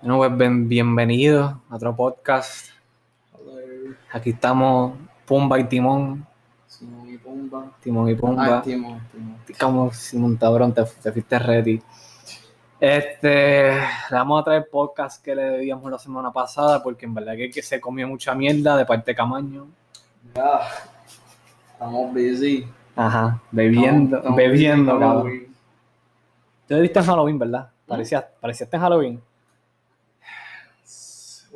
Bueno, pues ben- bienvenidos a otro podcast. Hello. Aquí estamos Pumba y Timón. Simón y Pumba. Timón y Pumba. Ah, Timón, Timón. Como Simón Tabrón, te, te fuiste ready. Este, le vamos a traer podcast que le debíamos la semana pasada porque en verdad que, que se comió mucha mierda de parte de Camaño. Ya. Estamos busy. Ajá, bebiendo, Estamos- estamos bebiendo, cabrón. Te viste en Halloween, ¿verdad? Parecía, parecías en Halloween.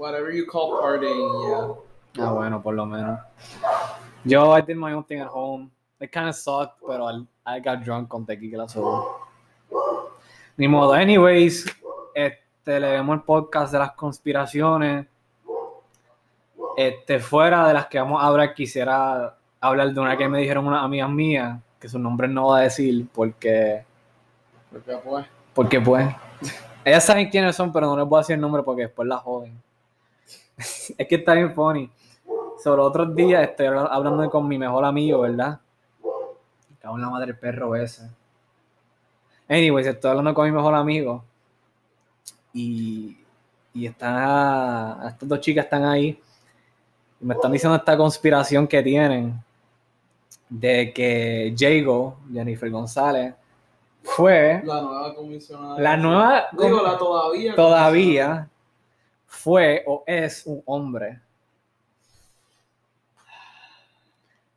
Whatever you call partying, yeah. Ah, bueno, por lo menos. Yo, I did my own thing at home. It kind of sucked, pero I, I got drunk con tequila, so... Ni modo. Anyways, este, le vemos el podcast de las conspiraciones. Este, fuera de las que vamos a hablar, quisiera hablar de una que me dijeron unas amigas mías, que su nombre no voy a decir porque, Porque pues. porque pues, ellas saben quiénes son, pero no les voy a decir el nombre porque después la joden. es que está bien funny. Sobre otros días estoy habla- hablando con mi mejor amigo, ¿verdad? Cago en la madre el perro ese. Anyways, estoy hablando con mi mejor amigo. Y, y están, estas dos chicas están ahí. Y me están diciendo esta conspiración que tienen de que Jago, Jennifer González, fue La nueva comisionada. la nueva Digo, la todavía. todavía fue o es un hombre.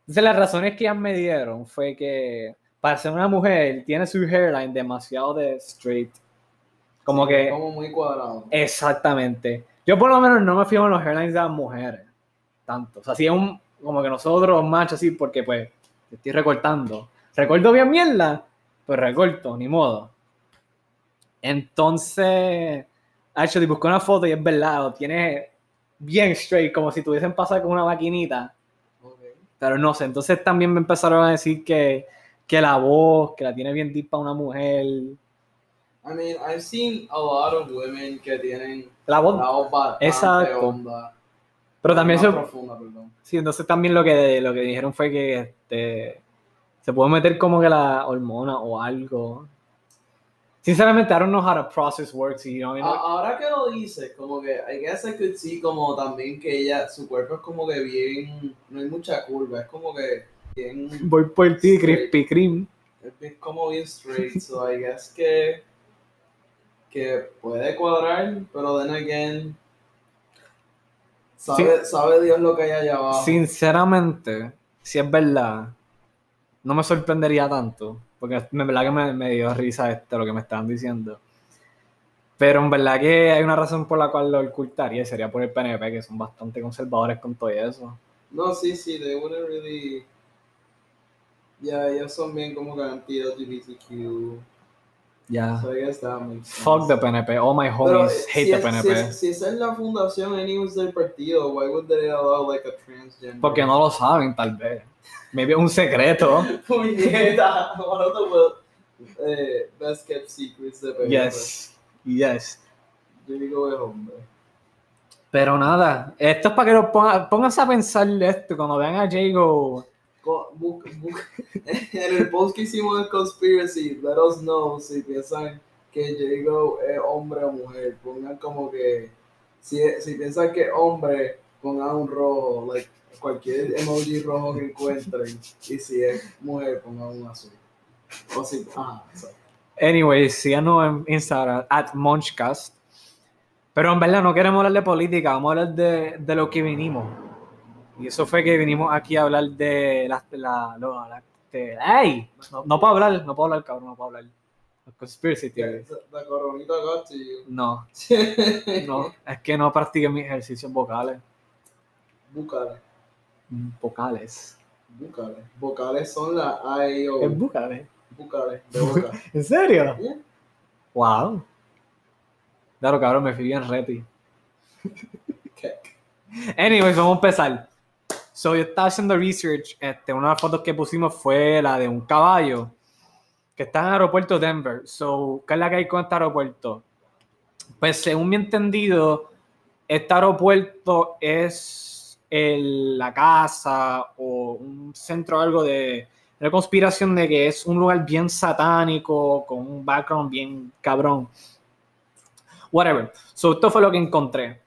Entonces las razones que ellas me dieron fue que para ser una mujer tiene su hairline demasiado de straight. Como que Como muy cuadrado. exactamente. Yo por lo menos no me fijo en los hairlines de las mujeres. Tanto. O sea, si es un como que nosotros machos así porque pues estoy recortando. Recorto bien mierda, pues recorto, ni modo. Entonces, actually busqué una foto y es verdad, lo tiene bien straight, como si tuviesen pasado con una maquinita. Pero no sé, entonces también me empezaron a decir que, que la voz, que la tiene bien deep para una mujer. I mean, I've seen a lot of women que tienen La voz, la voz bastante Exacto. onda. pero también profunda, perdón. sí, entonces también lo que, lo que dijeron fue que este, se puede meter como que la hormona o algo. Sinceramente, I don't know how the process works. You know, A- Ahora que lo dices, como que I guess I could see como también que ella, su cuerpo es como que bien, no hay mucha curva, es como que bien, Voy por ti, Krispy Kreme. es como bien straight, so I guess que, que puede cuadrar, pero then again, sabe, sabe Dios lo que hay allá abajo. Sinceramente, si es verdad, no me sorprendería tanto, porque en verdad que me, me dio risa esto, lo que me estaban diciendo. Pero en verdad que hay una razón por la cual lo ocultaría, y sería por el PNP, que son bastante conservadores con todo eso. No, sí, sí, they wouldn't really, ya, ellos son bien como que anti-LGBTQ, Ya. so I guess that makes sense. Fuck the PNP. All my Pero, homies eh, hate si, the es- PNP. Si, si esa es la fundación anyways del partido, why would they allow like a transgender? Porque no lo saben, tal vez. Maybe es un secreto. Puñeta, one of the well, eh, best kept secrets de PNP. Yes. Yes. Yo digo es hombre. Pero nada, esto es para que lo pongan, pónganse a pensar esto cuando vean a Jago. En el post que hicimos de Conspiracy, let us know si piensan que Jago es hombre o mujer. Pongan como que, si, si piensan que es hombre, pongan un rojo, like cualquier emoji rojo que encuentren. Y si es mujer, pongan un azul. O si, ah, sorry. Anyway, síganos en Instagram, at Munchcast. Pero en verdad no queremos hablar de política, vamos a hablar de, de lo que vinimos. Y eso fue que vinimos aquí a hablar de las... La, lo- la- de- ¡Ey! No, no puedo hablar, no puedo hablar, cabrón, no puedo hablar. Conspiracy theories. La coronita got to you. No, no, es que no practiqué mis ejercicios vocales. Vocales. Mm, Vocales. Son la A, E, O. ¿Es vocales? Vocales. De boca. ¿En serio? Wow. Claro, cabrón, me fui bien. Keck. Anyways, vamos a empezar. So, yo estaba haciendo research. Este, una de las fotos que pusimos fue la de un caballo que está en el aeropuerto de Denver. So, ¿qué es la que hay con este aeropuerto? Pues, según mi entendido, este aeropuerto es el- la casa o un centro algo de, de conspiración de que es un lugar bien satánico, con un background bien cabrón. Whatever. So, esto fue lo que encontré.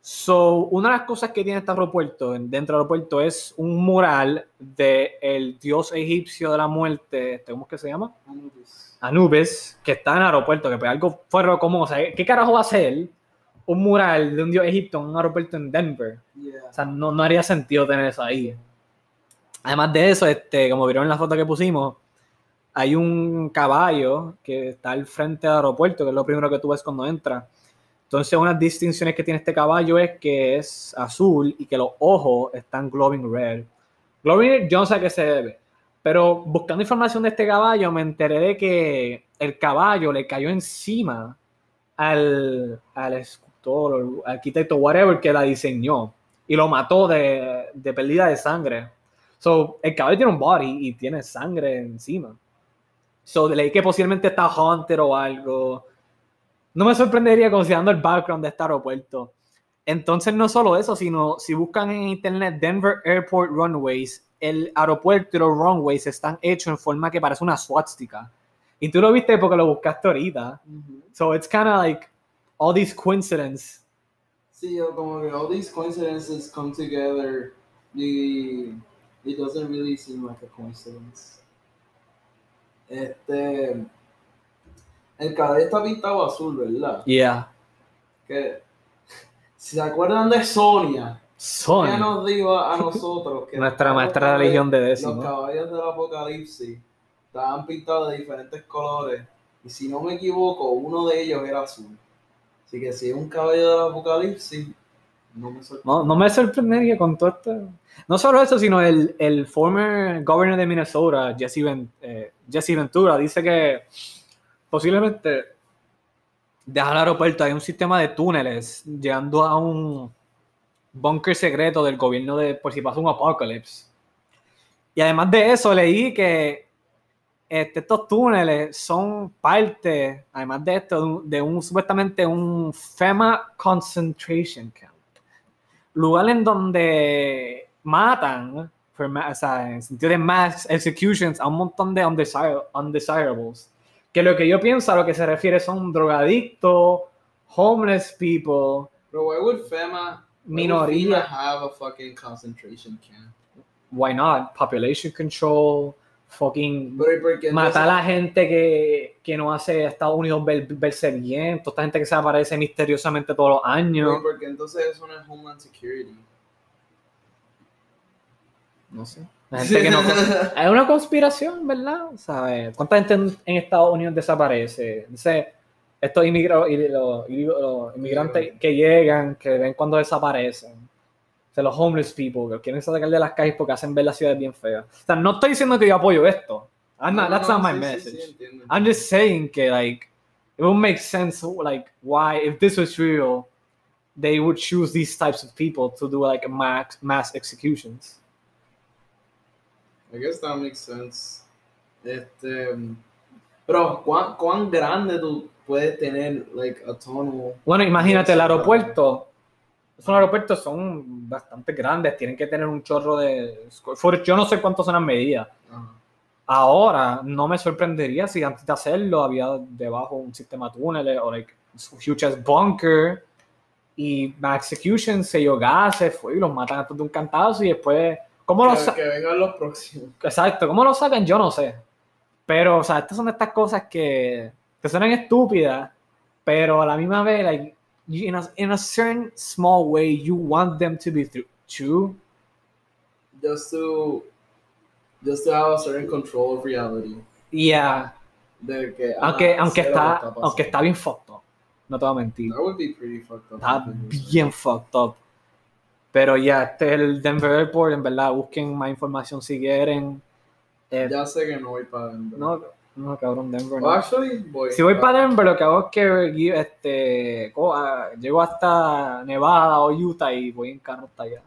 So, una de las cosas que tiene este aeropuerto, en- dentro del aeropuerto, es un mural del el dios egipcio de la muerte, este, ¿cómo es que se llama? Anubis. Anubis, que está en el aeropuerto, que pues algo fuera común. O sea, ¿qué carajo va a ser un mural de un dios egipcio en un aeropuerto en Denver? Yeah. O sea, no, no haría sentido tener eso ahí. Además de eso, este, como vieron en la foto que pusimos, hay un caballo que está al frente del aeropuerto, que es lo primero que tú ves cuando entras. Entonces, unas distinciones que tiene este caballo es que es azul y que los ojos están glowing red. Glowing red, yo no sé a qué se debe. Pero buscando información de este caballo, me enteré de que el caballo le cayó encima al, al o arquitecto, whatever, que la diseñó. Y lo mató de, de pérdida de sangre. So, el caballo tiene un body y tiene sangre encima. So, leí que posiblemente está haunted o algo. No me sorprendería considerando el background de este aeropuerto. Entonces, no solo eso, sino si buscan en internet Denver Airport Runways, el aeropuerto y los runways están hechos en forma que parece una swastika. Y tú lo viste porque lo buscaste ahorita. So, it's kind of like all these coincidences. Sí, como que all these coincidences come together y it doesn't really seem like a coincidence. Este el caballo está pintado azul, ¿verdad? Yeah. Que si se acuerdan de Sonia, Son. ella nos dijo a nosotros que Nuestra los maestra de religión de Los décimo. caballos del apocalipsis estaban pintados de diferentes colores y si no me equivoco, uno de ellos era azul. Así que si es un caballo del apocalipsis, no me sorprende. No, no me sorprendería con todo esto. No solo eso, sino el, el former governor de Minnesota, Jesse, eh, Jesse Ventura, dice que posiblemente deja el aeropuerto, hay un sistema de túneles llegando a un búnker secreto del gobierno de por si pasa un apocalipsis. Y además de eso, leí que este, estos túneles son parte, además de esto, de un, de un supuestamente un FEMA concentration camp lugar en donde matan, for o sea, en sentido de mass executions, a un montón de undesir- undesirables. Que lo que yo pienso a lo que se refiere son drogadictos, homeless people, Pero why would FEMA, why would Minoría. FEMA have a fucking concentration camp? why not? Population control, fucking Pero ¿y por qué matar a entonces- la gente que, que no hace a Estados Unidos ver- verse bien, toda esta gente que se aparece misteriosamente todos los años. ¿y por qué entonces eso no es Homeland Security? No sé. La gente que no. Es una conspiración, ¿verdad? ¿Sabes? ¿Cuánta gente en, en Estados Unidos desaparece? Dice, estos inmigrantes, los, los inmigrantes que llegan, que ven cuando desaparecen. Sea, los homeless people, que los quieren sacar de las calles porque hacen ver las ciudades bien feas. O sea, no estoy diciendo que yo apoyo esto. I'm not- No, that's no, not my sí, sí, message. sí, entiendo. I'm just saying que, like, it would make sense, like, why, if this was real, they would choose these types of people to do, like, mass, mass executions. I guess that makes sense. Este, pero ¿cuán, cuán grande tú puedes tener like a tunnel? Bueno, imagínate, el Sí, aeropuerto, esos aeropuertos son bastante grandes, tienen que tener un chorro de... Yo no sé cuántos son las medidas. Ajá. Ahora, no me sorprendería si antes de hacerlo había debajo un sistema de túneles o like huge bunker y mass execution, sello gases, fue y los matan antes de un cantazo y después... ¿Cómo lo Que, sa- que vengan los próximos. Exacto, ¿cómo lo sacan? Yo no sé. Pero, o sea, estas son estas cosas que, que suenan estúpidas, pero a la misma vez, like, you- in, a, in a certain small way, you want them to be tru- true. Just to, just to have a certain control of reality. Yeah, De que, ah, aunque, aunque, sé lo que está, aunque está bien fucked up. No te voy a mentir. That would be pretty fucked up. Está bien fucked up. Pero ya, este es el Denver Airport, en verdad, busquen más información si quieren. Eh, Ya sé que no voy para Denver. no, no, cabrón, Denver. Well, No. actually, voy. Si voy para Denver, lo que hago es que este, ah, llego hasta Nevada o Utah y voy en carro hasta allá.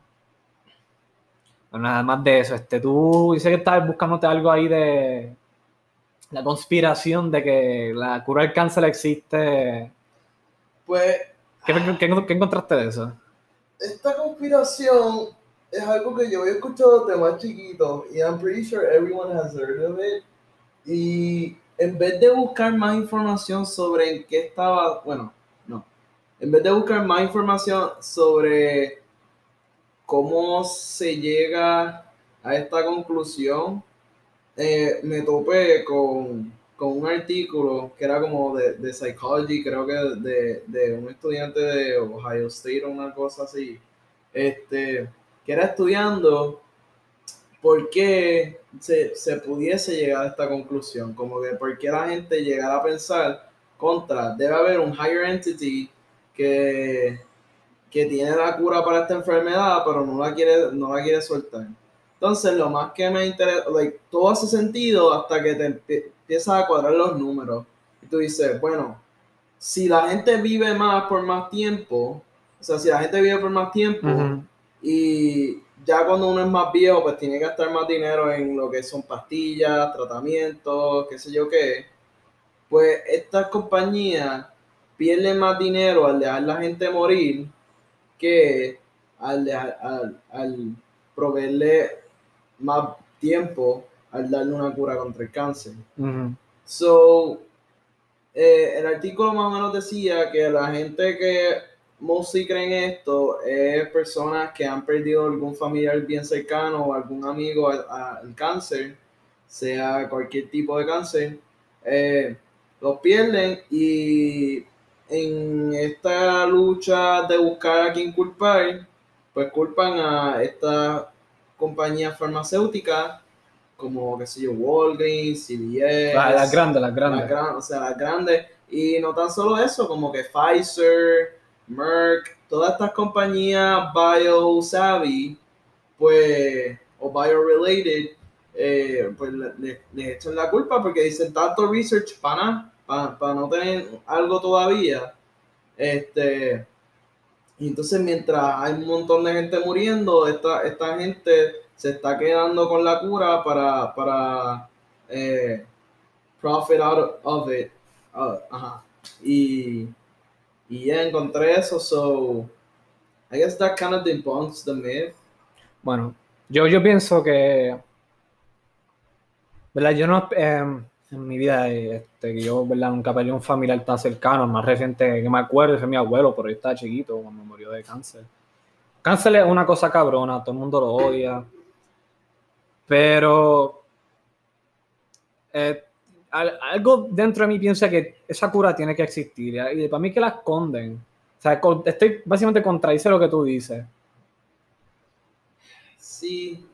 Bueno, nada más de eso. Este, tú dices que estás buscándote algo ahí de la conspiración de que la cura del cáncer existe. Pues, ¿Qué, qué- qué encontraste de eso? esta conspiración es algo que yo había escuchado desde más chiquito y I'm pretty sure everyone has heard of it. Y en vez de buscar más información sobre en qué estaba, bueno, no, en vez de buscar más información sobre cómo se llega a esta conclusión, eh, me topé con, con, un artículo que era como de, de psychology, creo que de, de, un estudiante de Ohio State o una cosa así, este, que era estudiando por qué se, se, pudiese llegar a esta conclusión, como que por qué la gente llegara a pensar contra, debe haber un higher entity que, que tiene la cura para esta enfermedad, pero no la quiere, no la quiere soltar. Entonces, lo más que me interesa, like, todo hace sentido hasta que te empiezas a cuadrar los números. Y tú dices, bueno, si la gente vive más por más tiempo, o sea, si la gente vive por más tiempo y ya cuando uno es más viejo, pues tiene que gastar más dinero en lo que son pastillas, tratamientos, qué sé yo qué, pues estas compañías pierden más dinero al dejar la gente morir que al, al, proveerle más tiempo al darle una cura contra el cáncer. So, eh, el artículo más o menos decía que la gente que mostly cree en esto es personas que han perdido algún familiar bien cercano o algún amigo al, cáncer, sea cualquier tipo de cáncer, eh, los pierden y en esta lucha de buscar a quién culpar, pues culpan a esta compañía farmacéutica como, qué sé yo, Walgreens, CVS. Las grandes, las grandes. o sea, las grandes. Y no tan solo eso, como que Pfizer, Merck, todas estas compañías bio savvy, pues, o bio related, eh, pues les le echan la culpa porque dicen tanto research para para, no tener algo todavía. Este, entonces mientras hay un montón de gente muriendo, esta, esta gente se está quedando con la cura para, para eh, profit out of it. Ah, ajá. Y, y ya encontré eso, so I guess that kind of debunks the myth. Bueno, yo, yo pienso que, ¿verdad? Yo no, eh, en mi vida, este, yo ¿verdad? nunca perdí un familiar tan cercano, el más reciente que me acuerdo es mi abuelo, pero yo estaba chiquito cuando murió de cáncer. Cáncer es una cosa cabrona, todo el mundo lo odia, pero eh, algo dentro de mí piensa que esa cura tiene que existir y para mí que la esconden. O sea, estoy básicamente contradice lo que tú dices. Sí,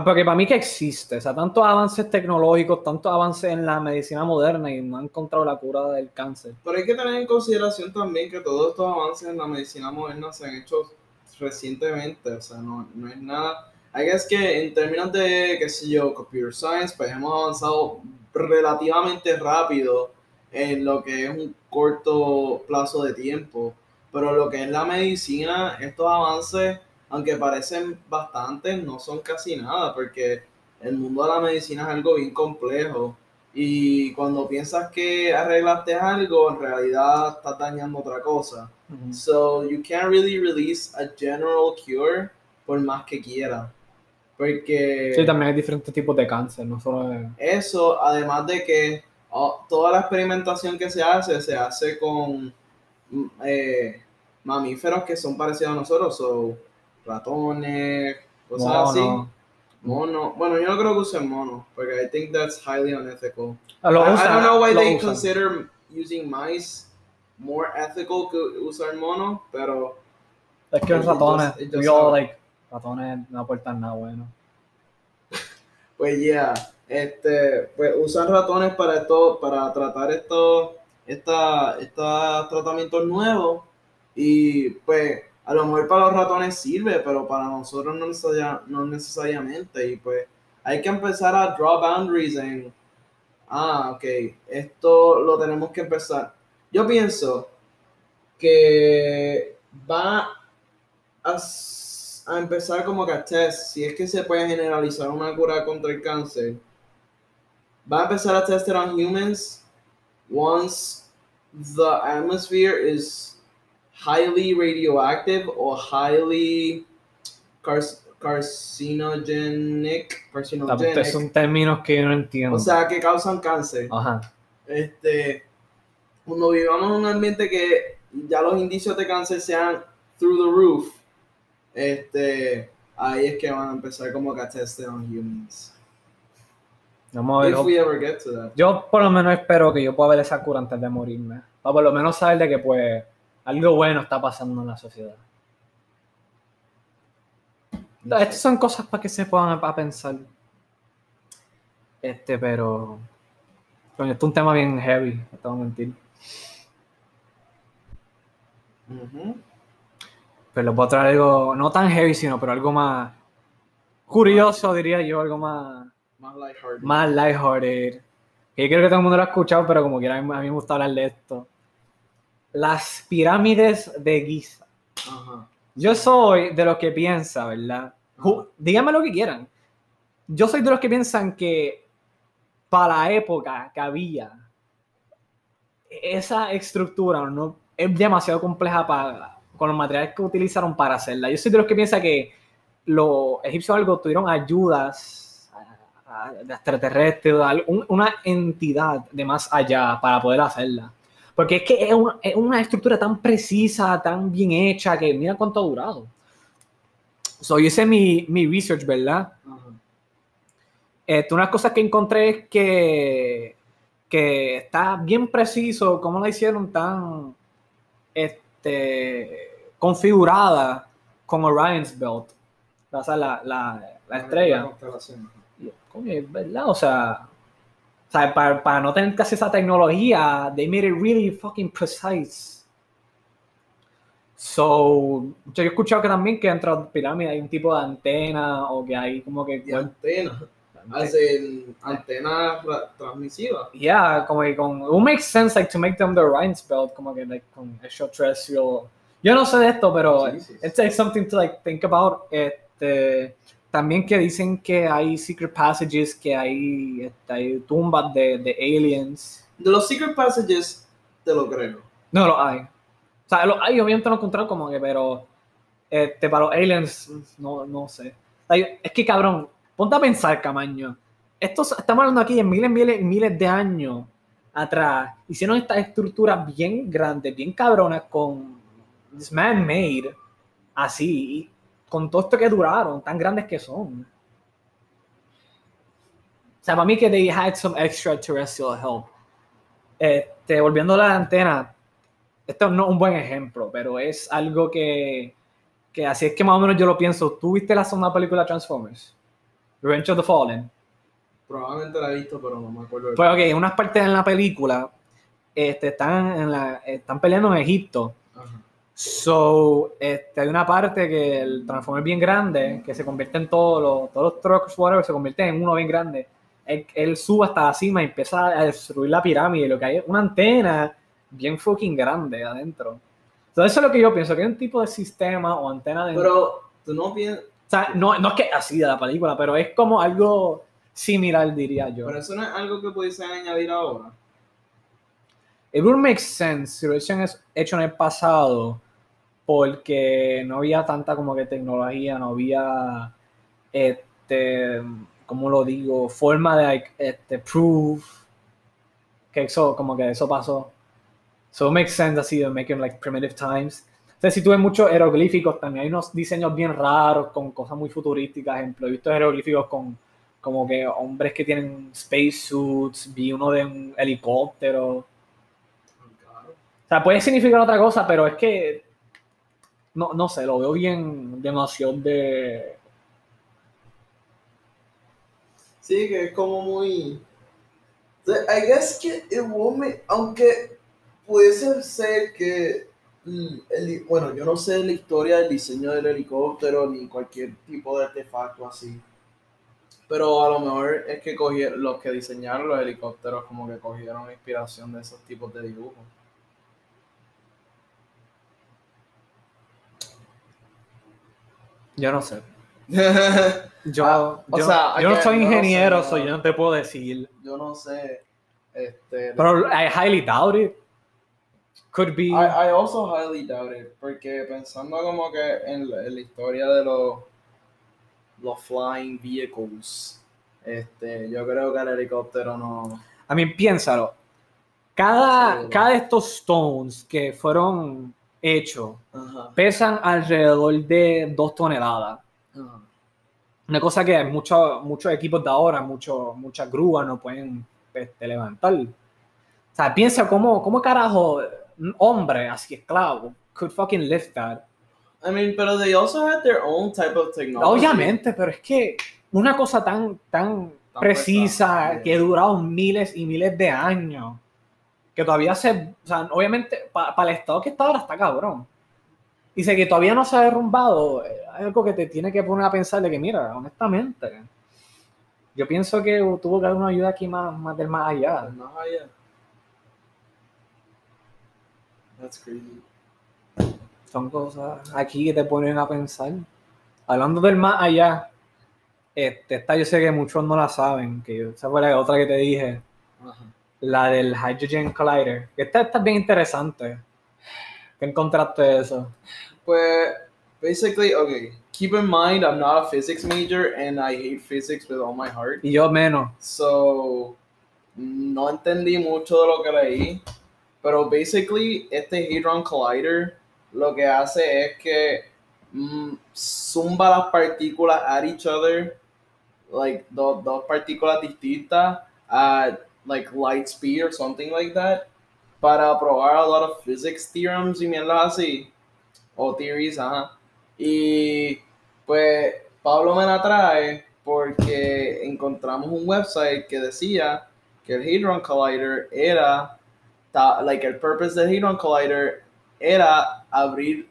porque para mí que existe, o sea, tantos avances tecnológicos, tantos avances en la medicina moderna y no han encontrado la cura del cáncer. Pero hay que tener en consideración también que todos estos avances en la medicina moderna se han hecho recientemente, o sea, no, no es nada. Hay que es que en términos de, qué sé yo, computer science, pues hemos avanzado relativamente rápido en lo que es un corto plazo de tiempo, pero lo que es la medicina, estos avances aunque parecen bastantes, no son casi nada, porque el mundo de la medicina es algo bien complejo. Y cuando piensas que arreglaste algo, en realidad estás dañando otra cosa. So you can't really release a general cure por más que quieras. Porque. Sí, también hay diferentes tipos de cáncer, no solo. Eso, además de que oh, toda la experimentación que se hace, se hace con mm, eh, mamíferos que son parecidos a nosotros. So, ratones, cosas así. Mono. Bueno, yo no creo que usen mono, porque I think that's highly unethical. Ah, I, I, don't know why they consider using mice more ethical que usar mono, pero... Es que los ratones, yo, like, ratones no aportan nada bueno. pues ya, yeah, este, pues usan ratones para esto, para tratar estos, esta, estos tratamientos nuevos y pues a lo mejor para los ratones sirve, pero para nosotros no, necesariamente. Y pues hay que empezar a draw boundaries en, ah, ok, esto lo tenemos que empezar. Yo pienso que va a, a empezar como que a test, si es que se puede generalizar una cura contra el cáncer, va a empezar a testar on humans once the atmosphere is highly radioactive o highly carcinogenic. carcinogenic. Son términos que yo no entiendo. O sea, que causan cáncer. Ajá. Este, cuando vivamos en un ambiente que ya los indicios de cáncer sean through the roof, este, ahí es que van a empezar como que a test on humans. Vamos a ver. If we ever get to that. Yo por lo menos espero que yo pueda ver esa cura antes de morirme. Para por lo menos saber de que pues algo bueno está pasando en la sociedad. Estas son cosas para que se puedan a pensar. Este, pero. Coño, esto es un tema bien heavy, no te voy a mentir. Ujú. Pero les voy a traer algo, no tan heavy, sino pero algo más curioso, diría yo, algo más, Más lighthearted. más lighthearted. Que yo creo que todo el mundo lo ha escuchado, pero como quiera, a mí me gusta hablar de esto. Las pirámides de Giza. Ajá. Yo soy de los que piensa, ¿verdad? Díganme lo que quieran. Yo soy de los que piensan que para la época que había esa estructura no es demasiado compleja para con los materiales que utilizaron para hacerla. Yo soy de los que piensa que los egipcios algo tuvieron ayudas a- a- de extraterrestres, al- un- una entidad de más allá para poder hacerla. Porque es que es una, es una estructura tan precisa, tan bien hecha, que mira cuánto ha durado. So, yo hice mi, mi research, ¿verdad? Ajá. Este, una cosa que encontré es que, que está bien preciso cómo la hicieron tan este, configurada con Orion's Belt. O sea, la, la, la estrella. Coño, es verdad, o sea, o sea, para, para no tener casi esa tecnología, they made it really fucking precise. So, yo he escuchado que también que dentro de la pirámide hay un tipo de antena o que hay como que... Y antena. Hacen antena tra- transmisiva. Yeah, como que con... It makes sense like to make them the Orion's belt, como que like con extraterrestrial... Yo no sé de esto, pero Jesus. it's like something to like think about. Este, también que dicen que hay secret passages, que hay, este, hay tumbas de, de aliens. De los secret passages, te lo creo. No lo hay. O sea, lo hay, obviamente lo encontrado como que, pero este, para los aliens, no, no sé. O sea, es que cabrón, ponte a pensar, Camaño. Estos, estamos hablando aquí de miles, miles, miles de años atrás. Hicieron estas estructuras bien grandes, bien cabronas, con this man-made, así, con todo esto que duraron, tan grandes que son. O sea, para mí que they had some extraterrestrial help. Este, volviendo a la antena, esto no es un buen ejemplo, pero es algo que, que así es que más o menos yo lo pienso. ¿Tú viste la segunda película Transformers? Revenge of the Fallen. Probablemente la he visto, pero no me acuerdo. Pues ok, unas partes en la película este, están, en la, están peleando en Egipto. So, este, hay una parte que el Transformer es bien grande, que se convierte en todos los, todos los trucks, whatever, se convierte en uno bien grande. Él, él sube hasta la cima y empieza a destruir la pirámide, lo que hay es una antena bien fucking grande adentro. Entonces, eso es lo que yo pienso, que hay un tipo de sistema o antena dentro. Pero tú no piensas. o sea, no, no es que así de la película, pero es como algo similar, diría yo. Pero eso no es algo que pudiesen añadir ahora. It would make sense si lo hubiesen es- hecho en el pasado, porque no había tanta como que tecnología, no había, este, ¿cómo lo digo? Forma de, este, prove que eso, como que eso pasó. So it makes sense así de making like primitive times. Entonces, si tú ves muchos jeroglíficos, también hay unos diseños bien raros con cosas muy futurísticas. Ejemplo, he visto jeroglíficos con como que hombres que tienen spacesuits, vi uno de un helicóptero. Claro. O sea, puede significar otra cosa, pero es que no, no sé, lo veo bien demasiado de. Sí, que es como muy. I guess que won't make- aunque pudiese ser que el- el- bueno, yo no sé la historia del diseño del helicóptero ni cualquier tipo de artefacto así. Pero a lo mejor es que cogieron, los que diseñaron los helicópteros como que cogieron inspiración de esos tipos de dibujos. Yo no sé. Yo, Ah, o yo, sea, yo no soy yo no ingeniero, sé, so no. yo no te puedo decir. yo no sé. Este, Pero I highly doubt it. Could be. I, I also highly doubt it, porque pensando como que en la, en la historia de los, los flying vehicles, este, yo creo que el helicóptero no... A mí, piénsalo. cada, cada de estos stones que fueron hechos Ajá. pesan alrededor de dos toneladas. Ajá. Una cosa que muchos muchos equipos de ahora, muchos muchas grúas no pueden este, levantar. O sea, piensa cómo, cómo carajo un hombre así esclavo could fucking lift that. I mean, pero they also had their own type of technology. Obviamente, pero es que una cosa tan, tan Tan precisa pesada, que ha durado miles y miles de años, que todavía se, o sea, obviamente para el estado que está ahora está cabrón. Dice que todavía no se ha derrumbado, eh, hay algo que te tiene que poner a pensar de que, mira, honestamente, yo pienso que tuvo que haber una ayuda aquí más, más del más allá. Más allá. That's crazy. Son cosas aquí que te ponen a pensar. Hablando del más allá, este, esta yo sé que muchos no la saben, que yo, esa fue la otra que te dije, Ajá. La del Hydrogen Collider. Esta, esta es bien interesante. ¿Qué encontraste eso? Pues, basically, okay. Keep in mind, I'm not a physics major and I hate physics with all my heart. Y yo menos. So, no entendí mucho de lo que leí. Pero basically, este Hadron Collider lo que hace es que mm, zumba las partículas at each other, like dos, dos partículas distintas, at like light speed or something like that, para probar a lot of physics theorems y mierdas así, o theories, ajá. Y pues Pablo me la trae porque encontramos un website que decía que el Hadron Collider era, like el purpose del Hadron Collider era abrir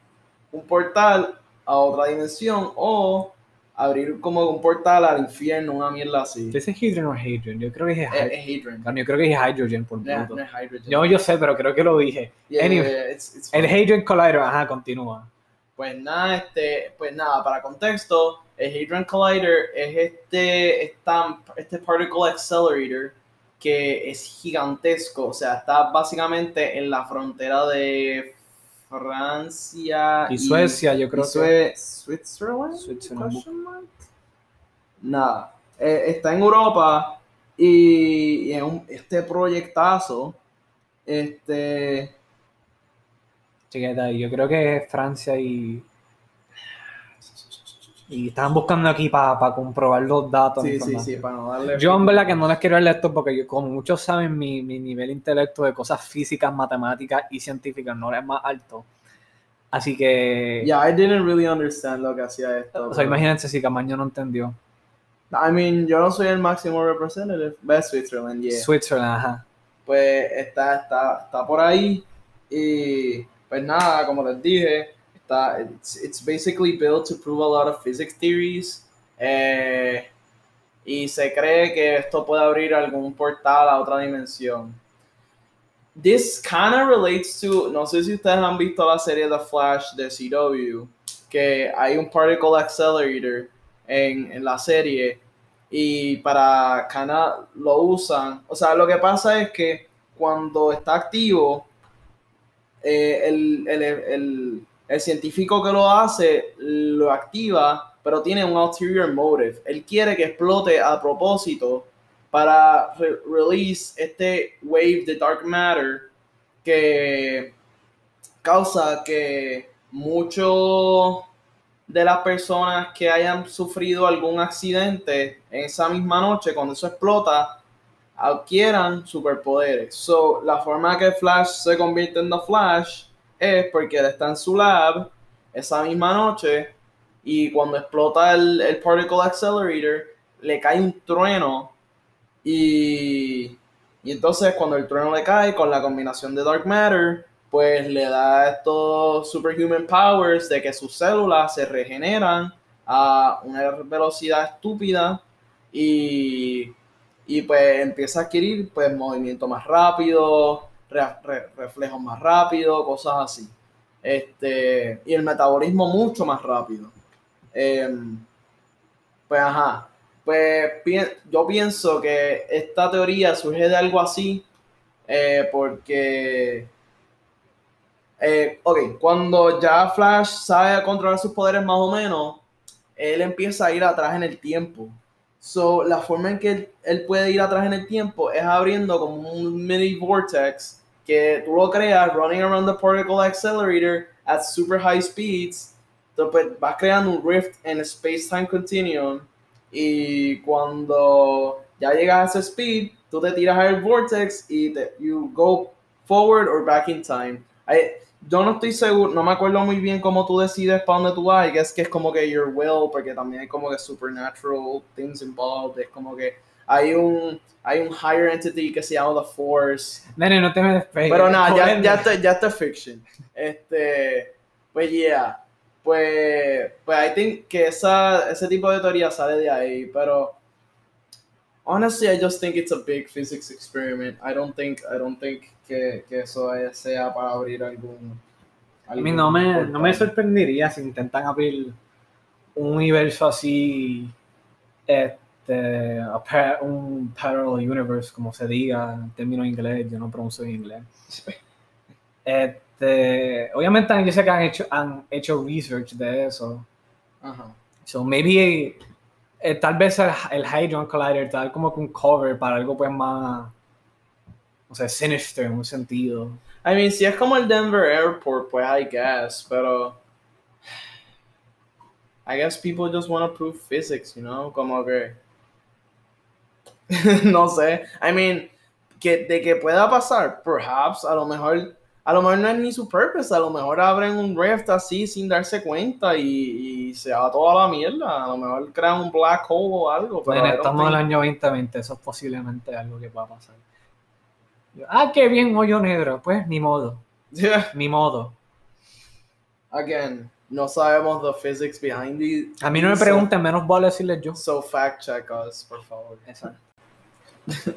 un portal a otra dimensión o abrir como un portal al infierno, una mierda así. ¿Dice Hydrogen o Hadrian? Yo creo que dije Es, Hydrogen. es Hadron. Yo creo que dije Hydrogen por No, bruto. no es hydrogen. Yo, yo sé, pero creo que lo dije. Yeah, anyway, yeah, yeah, it's- it's El. Hadron Collider, ajá, continúa. Pues nada, este, pues nada, para contexto, el Hadron Collider es este, esta- este particle accelerator que es gigantesco, o sea, está básicamente en la frontera de Francia Y Suecia, yo creo y que. Switzerland. Switzerland. Nada, eh, está en Europa y, y es un- este proyectazo, este, Chiqueta, yo creo que es Francia y. Y estaban buscando aquí para comprobar los datos. sí, sí, sí, para no darle... Yo en verdad que no les quiero de esto porque yo, como muchos saben, mi, mi nivel intelecto de cosas físicas, matemáticas y científicas no es más alto. Así que, Yeah, I didn't really understand lo que hacía esto. o sea, pero- imagínense si Camaño no entendió. I mean, yo no soy el máximo representative de Switzerland, yeah. Switzerland, ajá. Pues está, está, está por ahí y pues nada, como les dije, está, it's, it's basically built to prove a lot of physics theories eh, y se cree que esto puede abrir algún portal a otra dimensión. This kind of relates to, no sé si ustedes han visto la serie The Flash de CW, que hay un particle accelerator en, la serie y para Kana lo usan. O sea, lo que pasa es que cuando está activo, eh, el- el científico que lo hace lo activa, pero tiene un ulterior motive. Él quiere que explote a propósito para re- release este wave de dark matter que causa que muchos de las personas que hayan sufrido algún accidente en esa misma noche, cuando eso explota, adquieran superpoderes. So, la forma que Flash se convierte en The Flash es porque él está en su lab esa misma noche y cuando explota el, el Particle Accelerator, le cae un trueno y, y entonces cuando el trueno le cae con la combinación de Dark Matter, pues le da estos superhuman powers de que sus células se regeneran a una velocidad estúpida y, y pues empieza a adquirir pues movimiento más rápido, re- re- reflejos más rápido, cosas así. Este, y el metabolismo mucho más rápido. Em, pues ajá, pues yo pienso que esta teoría surge de algo así eh, porque eh, ok, cuando ya Flash sabe controlar sus poderes más o menos, él empieza a ir atrás en el tiempo. So, la forma en que él puede ir atrás en el tiempo es abriendo como un mini vortex que tú lo creas running around the particle accelerator at super high speeds, entonces pues, vas creando un rift en space-time continuum y cuando ya llegas a ese speed, tú te tiras al vortex y te, you go forward or back in time. I, yo no estoy seguro, no me acuerdo muy bien cómo tú decides para dónde tú vas. I guess que es como que your will, porque también hay como que supernatural things involved. Es como que hay un, hay un higher entity que se llama The Force. Nene, no te me despegues. Pero nada, ya, ya, está, ya está fiction. Este, pues yeah. Pues, pues I think que esa, ese tipo de teoría sale de ahí, pero honestly I just think it's a big physics experiment. I don't think, I don't think que, que eso es- sea para abrir algún... A mí no me, algún no me sorprendería si intentan abrir un universo así, este, a pa- un parallel universe, como se diga en términos inglés, yo no pronuncio en inglés. Este, obviamente yo sé que han hecho, han hecho research de eso. So maybe eh, tal vez el, el Hadron Collider tal como que un cover para algo pues más, no sé, sinister en un sentido. I mean, si es como el Denver Airport, pues I guess, pero I guess people just want to prove physics, you know, como que no sé. I mean, que de que pueda pasar, perhaps, a lo mejor a lo mejor no es ni su purpose, a lo mejor abren un rift así sin darse cuenta y, y se va toda la mierda, a lo mejor crean un black hole o algo, pero Bueno, estamos en el año 2020, eso es posiblemente algo que va a pasar. Ah, qué bien, hoyo negro. Pues ni modo, ni modo. Again, no sabemos the physics behind it. A mí no me pregunten, menos vale decirles yo. So fact check us, por favor. Exacto.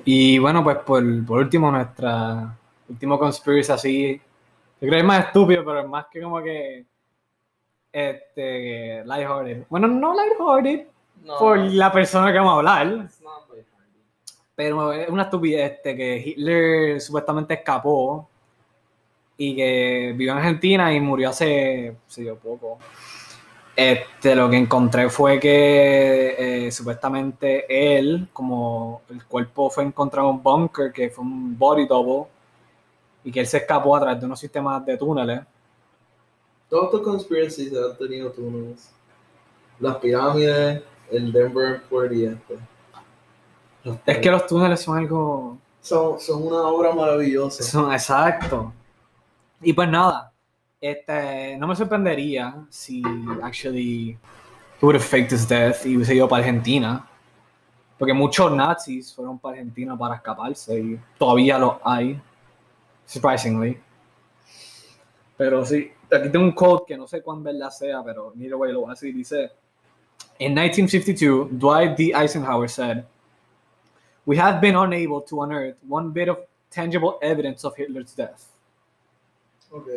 Y bueno, pues por, por último, nuestra último conspiracy así. Yo creo que es más estúpido, pero es más que como que. Este. Lighthearted. Bueno, no lighthearted No, por la persona que vamos a hablar. Pero es una estupidez este, que Hitler supuestamente escapó y que vivió en Argentina y murió hace, sí, yo poco. Este, lo que encontré fue que eh, supuestamente él, como el cuerpo fue encontrado en un bunker, que fue un body double, y que él se escapó a través de unos sistemas de túneles. Todos estos conspiracies han tenido túneles. Las pirámides, el Denver Airport y este. Es que los túneles son algo son, son una obra maravillosa. Son- exacto. Y pues nada, este, no me sorprendería si actually he would have faked his death y hubiese ido para Argentina. Porque muchos nazis fueron para Argentina para escaparse y todavía lo hay. Surprisingly. Pero sí, aquí tengo un quote que no sé cuán verdad sea, pero mira, güey, lo voy a decir. Dice: In 1952, Dwight D. Eisenhower said, We have been unable to unearth one bit of tangible evidence of Hitler's death. Ok,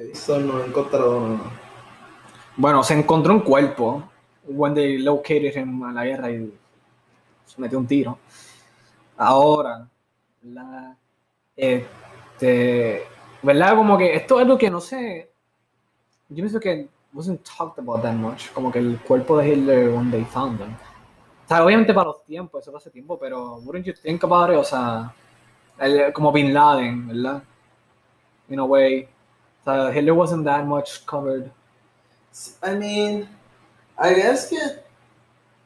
no he encontrado nada. Bueno, se encontró un cuerpo when they located him a la guerra y se metió un tiro. Ahora, la, este, ¿verdad? Como que esto es algo que no sé, yo pienso que wasn't talked about that much, como que el cuerpo de Hitler when they found him. O sea, obviamente para los tiempos, eso hace tiempo, pero wouldn't you think about it? O sea, el- como Bin Laden, ¿verdad? In a way. Hitler wasn't that much covered. I mean, I guess que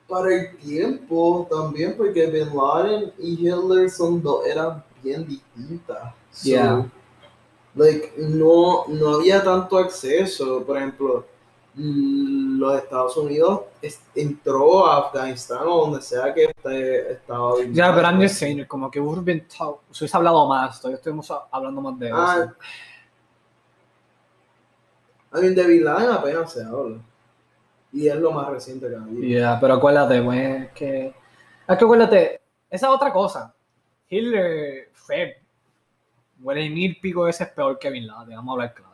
para el tiempo también, porque Bin Laden y Hitler son dos eran bien distintas. So, Yeah. Like, no, no había tanto acceso. Por ejemplo, los Estados Unidos entró a Afganistán o donde sea que este, estaba Ya, pero Laden. I'm just saying, como que hubiese hablado más, todavía estuvimos hablando más de eso. Ah, I mean, de Bin Laden apenas se habla. Y es lo más reciente que ha habido. Yeah, pero acuérdate, pues, que... Es que acuérdate, esa es otra cosa. Hitler fue, mil pico veces peor que Bin Laden, vamos a hablar claro.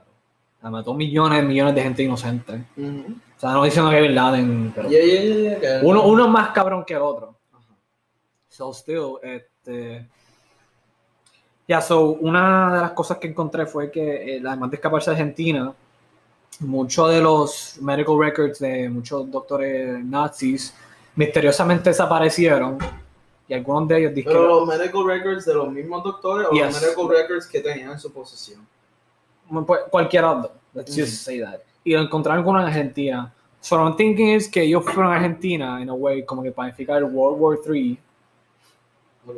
Sea, mató millones y millones de gente inocente. O sea, no diciendo que Bin Laden, pero... Yeah, yeah, yeah, Uno, uno es más cabrón que el otro. So still, este. Ya, so, una de las cosas que encontré fue que, eh, además de escaparse de Argentina, muchos de los medical records de muchos doctores nazis misteriosamente desaparecieron y algunos de ellos dicen Pero los medical records de los mismos doctores o Yes. los medical records que tenían en su posesión. pues, cualquiera dos. Let's just Ujú. say that. Y lo encontraron con una en Argentina. So what I'm thinking is que ellos fueron a Argentina, in a way, como que planificar World War III. Ok.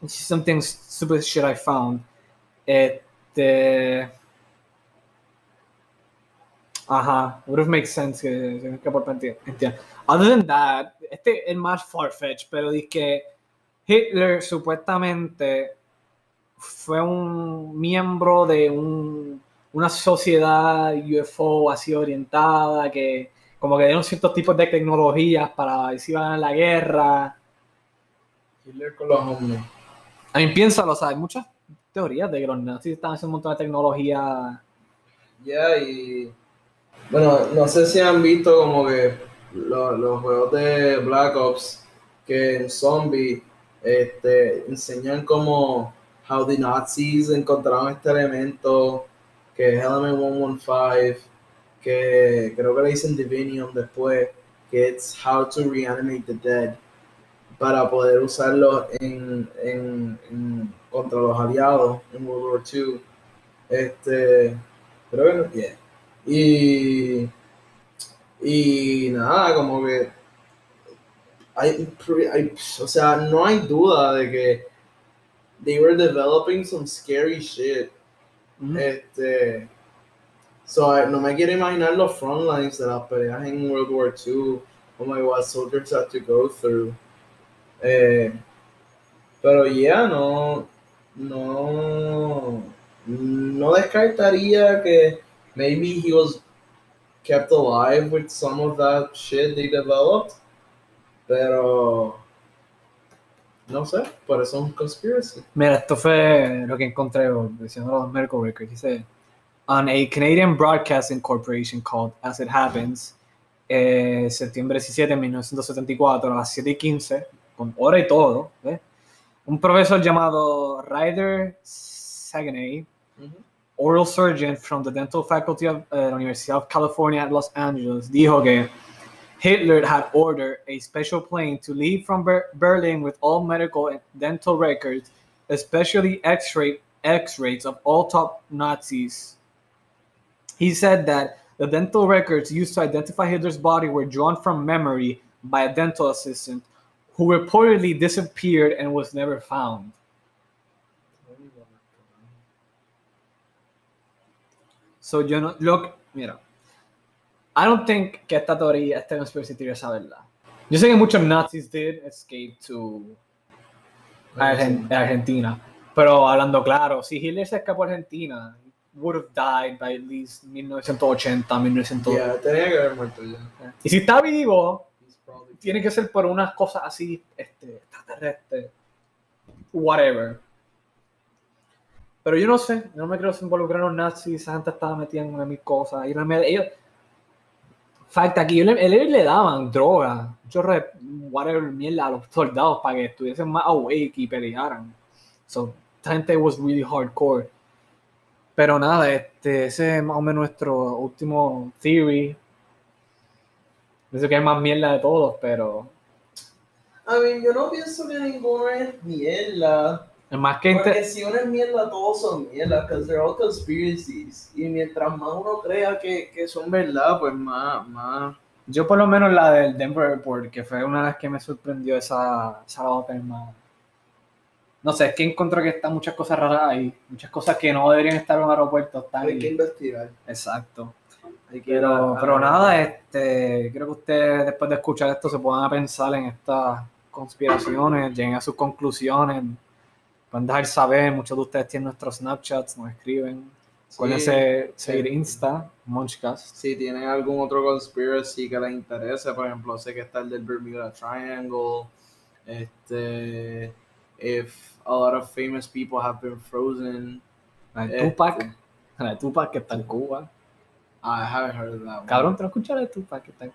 This is something stupid shit I found. Este. Ajá, would have make sense que el enti- entiendo. Other than that, este es más far-fetched, pero dice que Hitler supuestamente fue un miembro de un- una sociedad UFO así orientada que como que dieron ciertos tipos de tecnologías para ver si iban a la guerra. Hitler con los hombres. A mí piénsalo, hay muchas teorías de que los nazis estaban haciendo un montón de tecnología. Ya, y. Bueno, no sé si han visto como que lo- los juegos de Black Ops que en Zombie este, enseñan como how the Nazis encontraron este elemento que es Element 115, que creo que le dicen Divinium después, que es how to reanimate the dead para poder usarlo en, en- contra los aliados en World War II. Este, creo que yeah. Y, y nada, como que hay, hay- o sea, no hay duda de que they were developing some scary shit. Este, so, I- no me quiero imaginar los front lines de las peleas en World War II, como oh what soldiers had to go through. Eh, pero ya no, no, no descartaría que maybe he was kept alive with some of that shit they developed, pero no sé, es un conspiracy. Mira, esto fue lo que encontré diciendo los medical records. Dice, on a Canadian Broadcasting Corporation called As It Happens, eh, septiembre 17 de 1974, a las 7 y 15, con hora y todo, ¿ves? un profesor llamado Ryder Saganay, oral surgeon from the dental faculty of uh, la Universidad of California at Los Angeles, dijo que Hitler had ordered a special plane to leave from Ber- Berlin with all medical and dental records, especially X-ray X-rays of all top Nazis. He said that the dental records used to identify Hitler's body were drawn from memory by a dental assistant who reportedly disappeared and was never found. So yo no, look, mira, I don't think que esta teoría, esta conspiracy theory es la verdad. Yo sé que muchos nazis did escape to Argen- Argentina, pero hablando claro, si Hitler se escapó a Argentina, would have died by at least 1980, 1900. Ya, tenía que haber muerto ya. Y si está vivo, probably- tiene que ser por unas cosas así, este, extraterrestres, whatever. Pero yo no sé, yo no me creo involucrar en los nazis, esa gente estaba metida en mil cosas. Y ellos, falta aquí, ellos le, le daban droga, chorro de whatever mierda a los soldados para que estuviesen más awake y pelearan. So, esta gente was really hardcore. Pero nada, este, ese es más o menos nuestro último theory. Pienso que hay más mierda de todos, pero A mí, yo no pienso que ninguno es mierda. Es más que Porque si uno es mierda, todos son mierda, because they're all conspiracies. Y mientras más uno crea que, que son verdad, pues más, más. Yo por lo menos la del Denver Airport, que fue una de las que me sorprendió esa, esa otra más. No sé, es que encuentro que están muchas cosas raras ahí, muchas cosas que no deberían estar en un aeropuerto. Están Hay que investigar. Exacto. Hay que Pero, pero nada, este, creo que ustedes después de escuchar esto se puedan pensar en estas conspiraciones, lleguen a sus conclusiones, pueden dejar saber, muchos de ustedes tienen nuestros Snapchats, nos escriben, sí, acuérdense seguir sí. Insta, Munchcast. Si tienen algún otro conspiracy que les interese, por ejemplo, sé que está el del Bermuda Triangle. Este. If a lot of famous people have been frozen. La de este, Tupac, la de Tupac que está en Cuba. I haven't heard of that one. Cabrón, ¿te lo escuchas de Tupac que está en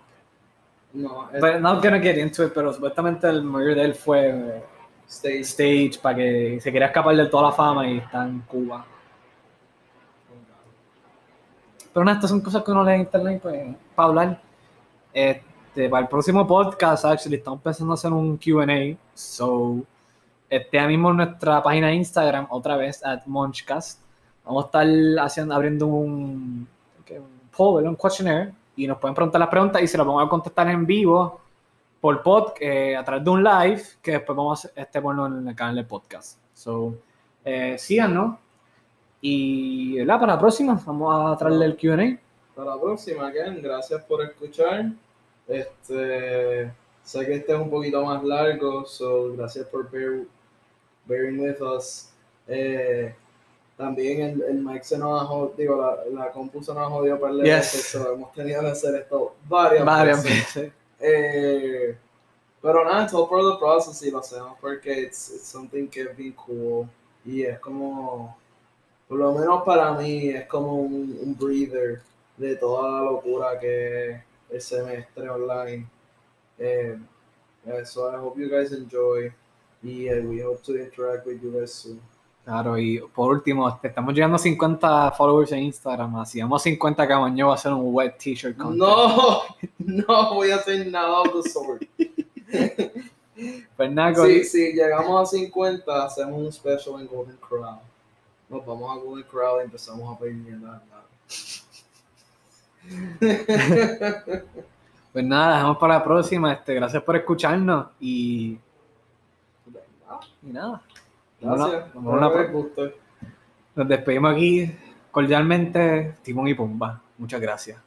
No, es But not gonna get into it, pero supuestamente el mayor de él fue eh, stage. stage para que se quería escapar de toda la fama y está en Cuba. Pero nada, estas son cosas que uno lee en internet pues, para hablar. Este, para el próximo podcast, actually, estamos pensando hacer un QA. So, este mismo en nuestra página de Instagram, otra vez, at Munchcast. Vamos a estar haciendo, abriendo un poll, un questionnaire, y nos pueden preguntar las preguntas y se las vamos a contestar en vivo por pod, eh, a través de un live, que después vamos a este, ponerlo en el canal de podcast. So, eh, síganos. Y ¿verdad? para la próxima, vamos a traerle el QA. Para la próxima, Ken, gracias por escuchar. Este, sé que este es un poquito más largo, so gracias por bear, bearing with us. Eh, también el, el mic se nos ha jodido, digo, la, la compu se nos ha jodido para Yes. veces, so hemos tenido que hacer esto varias, Varias veces. veces. Eh, pero nada, it's all part of the process y lo hacemos porque it's, it's something que es bien cool y es como, por lo menos para mí, es como un, un breather de toda la locura que es el semestre online. Eh, eh, so I hope you guys enjoy y eh, we hope to interact with you guys soon. Claro, y por último, este, estamos llegando a 50 followers en Instagram. Así vamos a 50 que mañana va a ser un wet t-shirt. No, no voy a hacer nada sort. Pues nada, Sí, si llegamos a 50, hacemos un special en Golden Corral. Nos vamos a Golden Corral y empezamos a pedir mierda. pues nada, dejamos para la próxima. Este, gracias por escucharnos y, y nada. Gracias. Les guste. Nos despedimos aquí cordialmente, Timón y Pumba. Muchas gracias.